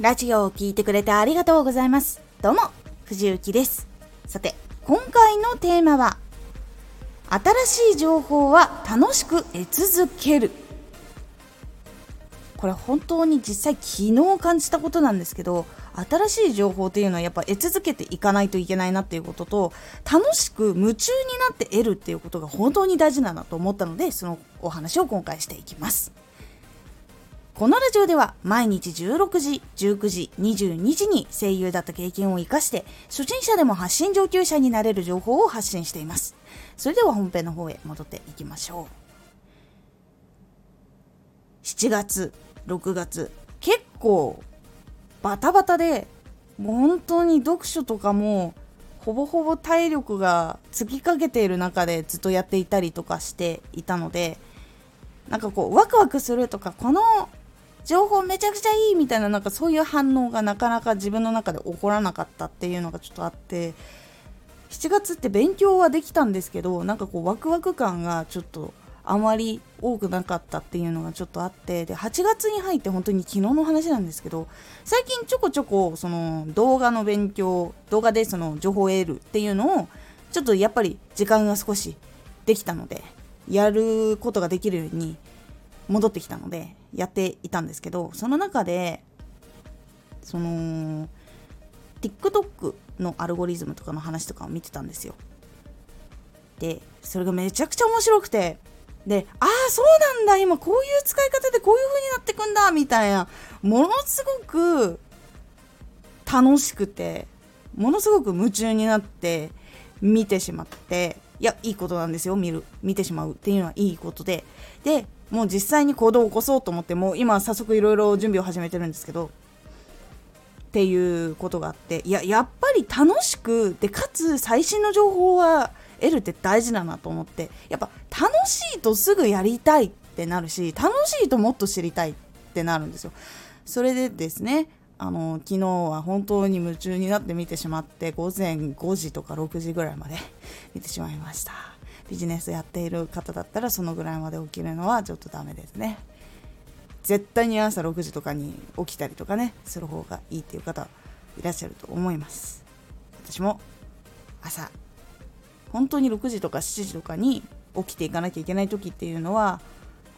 ラジオを聴いてくれてありがとうございます。どうも、藤幸です。さて、今回のテーマは、新しい情報は楽しく得続ける。これ本当に実際昨日感じたことなんですけど新しい情報っていうのはやっぱ得続けていかないといけないなっていうことと楽しく夢中になって得るっていうことが本当に大事だなと思ったのでそのお話を今回していきますこのラジオでは毎日16時、19時、22時に声優だった経験を活かして初心者でも発信上級者になれる情報を発信しています。それでは本編の方へ戻っていきましょう。7月6月結構バタバタで本当に読書とかもほぼほぼ体力が尽きかけている中でずっとやっていたりとかしていたのでなんかこうワクワクするとかこの情報めちゃくちゃいいみたいななんかそういう反応がなかなか自分の中で起こらなかったっていうのがちょっとあって7月って勉強はできたんですけどなんかこうワクワク感がちょっとあまり多くなかったっていうのがちょっとあってで8月に入って本当に昨日の話なんですけど最近ちょこちょこその動画の勉強動画でその情報を得るっていうのをちょっとやっぱり時間が少しできたのでやることができるように戻ってきたのでやっていたんですけどその中でその TikTok のアルゴリズムとかの話とかを見てたんですよ。でそれがめちゃくちゃ面白くてでああそうなんだ今こういう使い方でこういう風になってくんだみたいなものすごく楽しくてものすごく夢中になって見てしまっていやいいことなんですよ見る見てしまうっていうのはいいことででもう実際に行動を起こそうと思ってもう今早速いろいろ準備を始めてるんですけどっていうことがあっていややっぱり楽しくでかつ最新の情報は得るって大事だなと思ってやっぱ楽しいとすぐやりたいってなるし楽しいともっと知りたいってなるんですよ。それでですねあの昨日は本当に夢中になって見てしまって午前5時とか6時ぐらいまで見てしまいました。ビジネスやっている方だったらそのぐらいまで起きるのはちょっとダメですね。絶対に朝6時とかに起きたりとかねする方がいいっていう方いらっしゃると思います。私も朝本当に6時とか7時とかに起きていかなきゃいけない時っていうのは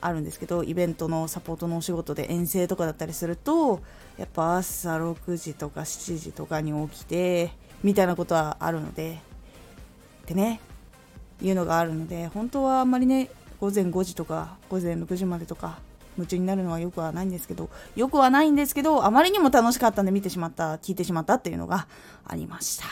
あるんですけどイベントのサポートのお仕事で遠征とかだったりするとやっぱ朝6時とか7時とかに起きてみたいなことはあるので。でねいうのがあるので本当はあんまりね午前5時とか午前6時までとか夢中になるのはよくはないんですけどよくはないんですけどあまりにも楽しかったんで見てしまった聞いてしまったっていうのがありました。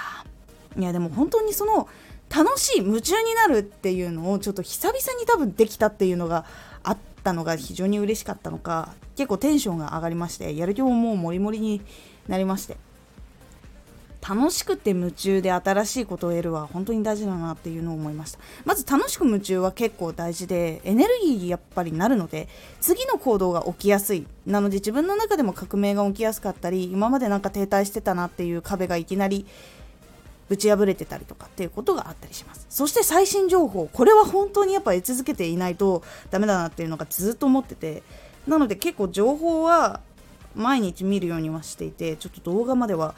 いやでも本当にその楽しい夢中になるっていうのをちょっと久々に多分できたっていうのがあったのが非常に嬉しかったのか結構テンションが上がりましてやる気ももうモリモリになりまして。楽しくて夢中で新しいことを得るは本当に大事だなっていうのを思いました。まず楽しく夢中は結構大事でエネルギーやっぱりなるので次の行動が起きやすい。なので自分の中でも革命が起きやすかったり今までなんか停滞してたなっていう壁がいきなりぶち破れてたりとかっていうことがあったりします。そして最新情報これは本当にやっぱ得続けていないとダメだなっていうのがずっと思っててなので結構情報は毎日見るようにはしていてちょっと動画までは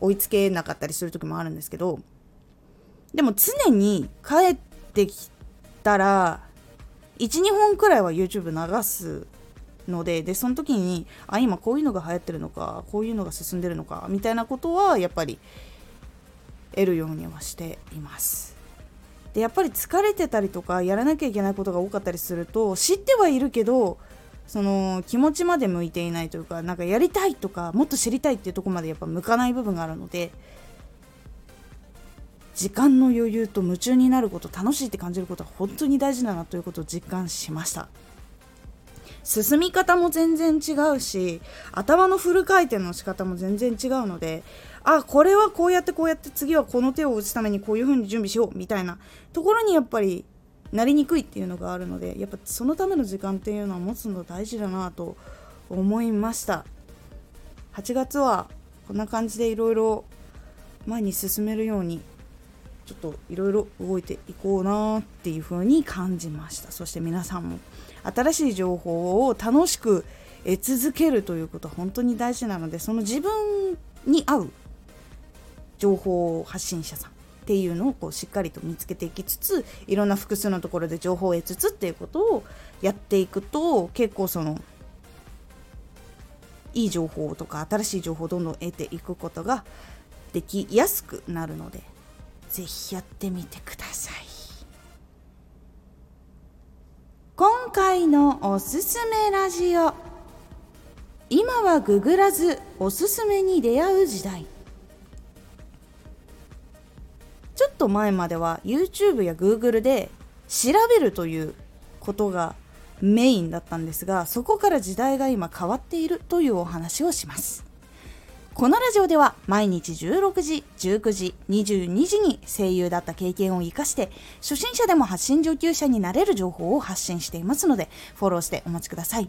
追いつけなかったりする時もあるんですけどでも常に帰ってきたら12本くらいは YouTube 流すのででその時にあ今こういうのが流行ってるのかこういうのが進んでるのかみたいなことはやっぱり得るようにはしています。でやっぱり疲れてたりとかやらなきゃいけないことが多かったりすると知ってはいるけどその気持ちまで向いていないというかなんかやりたいとかもっと知りたいっていうとこまでやっぱ向かない部分があるので時間の余裕と夢中になること楽しいって感じることは本当に大事だなということを実感しました。進み方も全然違うし頭のフル回転の仕方も全然違うのであこれはこうやってこうやって次はこの手を打つためにこういう風に準備しようみたいなところにやっぱりなりにくいっていうのがあるのでやっぱそのための時間っていうのは持つの大事だなと思いました。8月はこんな感じでいろいろ前に進めるようにちょっといろいろ動いていこうなっていう風に感じました。そして皆さんも新しい情報を楽しく得続けるということは本当に大事なのでその自分に合う情報発信者さんっていうのをこうしっかりと見つけていきつついろんな複数のところで情報を得つつっていうことをやっていくと結構そのいい情報とか新しい情報をどんどん得ていくことができやすくなるのでぜひやってみてください。今回のおすすめラジオ。今はググらずおすすめに出会う時代。ちょっと前までは YouTube や Google で調べるということがメインだったんですがそこから時代が今変わっているというお話をしますこのラジオでは毎日16時、19時、22時に声優だった経験を活かして初心者でも発信上級者になれる情報を発信していますのでフォローしてお待ちください。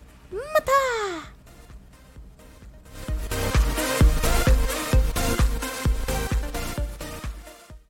また